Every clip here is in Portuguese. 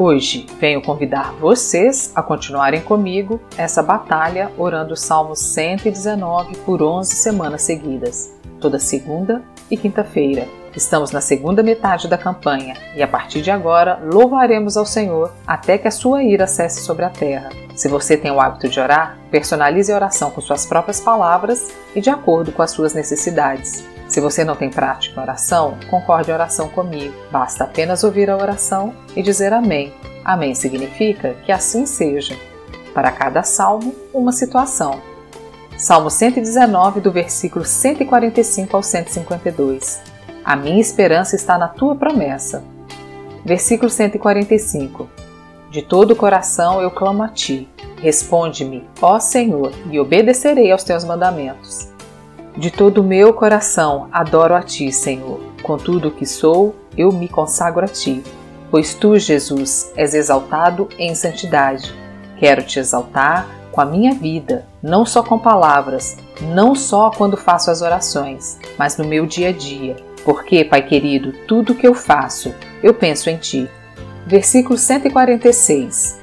Hoje venho convidar vocês a continuarem comigo essa batalha orando o Salmo 119 por 11 semanas seguidas, toda segunda e quinta-feira. Estamos na segunda metade da campanha e a partir de agora louvaremos ao Senhor até que a sua ira cesse sobre a terra. Se você tem o hábito de orar, personalize a oração com suas próprias palavras e de acordo com as suas necessidades. Se você não tem prática em oração, concorde a oração comigo. Basta apenas ouvir a oração e dizer Amém. Amém significa que assim seja. Para cada salmo, uma situação. Salmo 119, do versículo 145 ao 152. A minha esperança está na tua promessa. Versículo 145. De todo o coração eu clamo a ti. Responde-me, ó Senhor, e obedecerei aos teus mandamentos. De todo o meu coração adoro a Ti, Senhor. Com tudo o que sou, eu me consagro a Ti. Pois Tu, Jesus, és exaltado em santidade. Quero te exaltar com a minha vida, não só com palavras, não só quando faço as orações, mas no meu dia a dia. Porque, Pai querido, tudo que eu faço, eu penso em Ti. Versículo 146.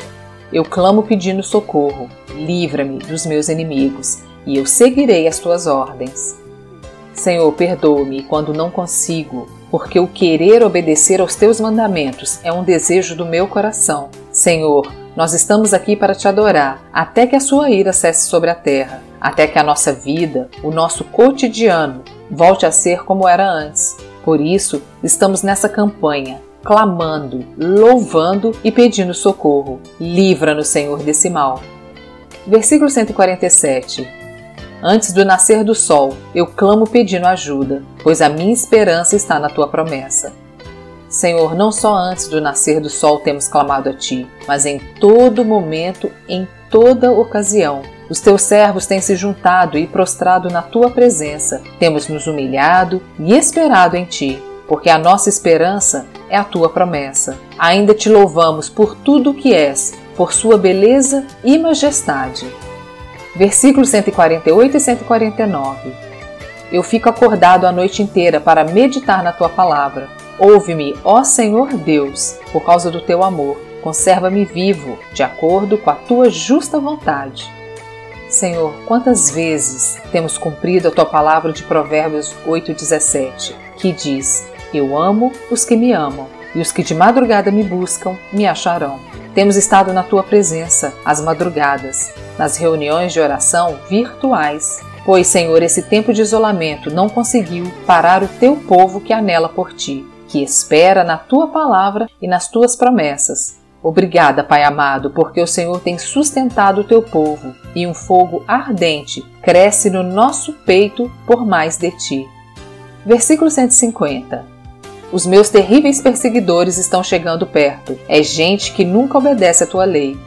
Eu clamo pedindo socorro. Livra-me dos meus inimigos e eu seguirei as tuas ordens. Senhor, perdoa-me quando não consigo, porque o querer obedecer aos teus mandamentos é um desejo do meu coração. Senhor, nós estamos aqui para te adorar, até que a sua ira cesse sobre a terra, até que a nossa vida, o nosso cotidiano, volte a ser como era antes. Por isso, estamos nessa campanha, clamando, louvando e pedindo socorro. Livra-nos, Senhor, desse mal. Versículo 147 Antes do nascer do sol, eu clamo pedindo ajuda, pois a minha esperança está na tua promessa. Senhor, não só antes do nascer do sol temos clamado a ti, mas em todo momento, em toda ocasião. Os teus servos têm se juntado e prostrado na tua presença, temos nos humilhado e esperado em ti, porque a nossa esperança é a tua promessa. Ainda te louvamos por tudo o que és, por sua beleza e majestade versículos 148 e 149. Eu fico acordado a noite inteira para meditar na tua palavra. Ouve-me, ó Senhor Deus, por causa do teu amor. Conserva-me vivo, de acordo com a tua justa vontade. Senhor, quantas vezes temos cumprido a tua palavra de Provérbios 8,17, que diz: Eu amo os que me amam, e os que de madrugada me buscam me acharão. Temos estado na tua presença às madrugadas, nas reuniões de oração virtuais. Pois, Senhor, esse tempo de isolamento não conseguiu parar o teu povo que anela por ti, que espera na tua palavra e nas tuas promessas. Obrigada, Pai amado, porque o Senhor tem sustentado o teu povo e um fogo ardente cresce no nosso peito por mais de ti. Versículo 150 os meus terríveis perseguidores estão chegando perto. É gente que nunca obedece à tua lei.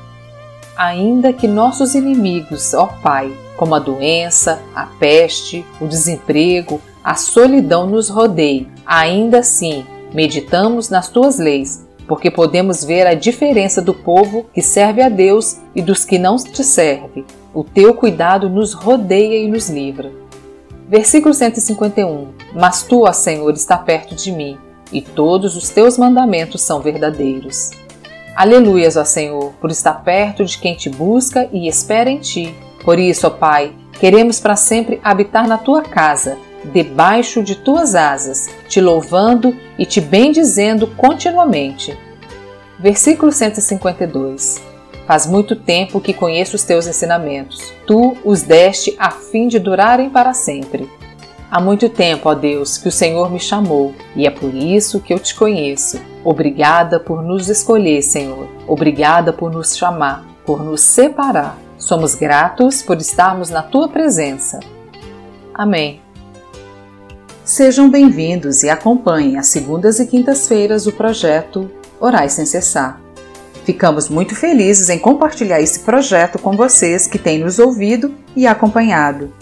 Ainda que nossos inimigos, ó Pai, como a doença, a peste, o desemprego, a solidão nos rodeiem, ainda assim meditamos nas tuas leis, porque podemos ver a diferença do povo que serve a Deus e dos que não te serve. O teu cuidado nos rodeia e nos livra. Versículo 151 Mas tu, ó Senhor, está perto de mim e todos os teus mandamentos são verdadeiros. Aleluias, ó Senhor, por estar perto de quem te busca e espera em ti. Por isso, ó Pai, queremos para sempre habitar na tua casa, debaixo de tuas asas, te louvando e te bendizendo continuamente. Versículo 152 Faz muito tempo que conheço os teus ensinamentos. Tu os deste a fim de durarem para sempre. Há muito tempo, ó Deus, que o Senhor me chamou, e é por isso que eu te conheço. Obrigada por nos escolher, Senhor. Obrigada por nos chamar, por nos separar. Somos gratos por estarmos na tua presença. Amém. Sejam bem-vindos e acompanhem às segundas e quintas-feiras o projeto Orais Sem Cessar. Ficamos muito felizes em compartilhar esse projeto com vocês que têm nos ouvido e acompanhado.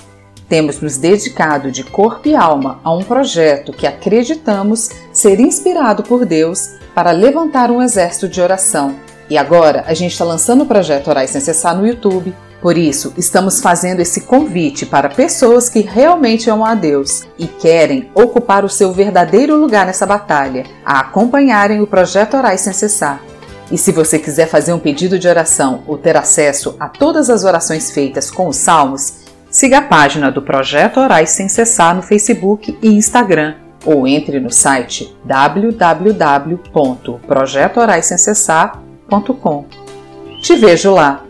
Temos nos dedicado de corpo e alma a um projeto que acreditamos ser inspirado por Deus para levantar um exército de oração. E agora a gente está lançando o projeto Orais Sem Cessar no YouTube. Por isso, estamos fazendo esse convite para pessoas que realmente amam a Deus e querem ocupar o seu verdadeiro lugar nessa batalha, a acompanharem o projeto Orais Sem Cessar. E se você quiser fazer um pedido de oração ou ter acesso a todas as orações feitas com os salmos, siga a página do Projeto Orais Sem Cessar no Facebook e Instagram ou entre no site www.projetoraissemcessar.com. Te vejo lá!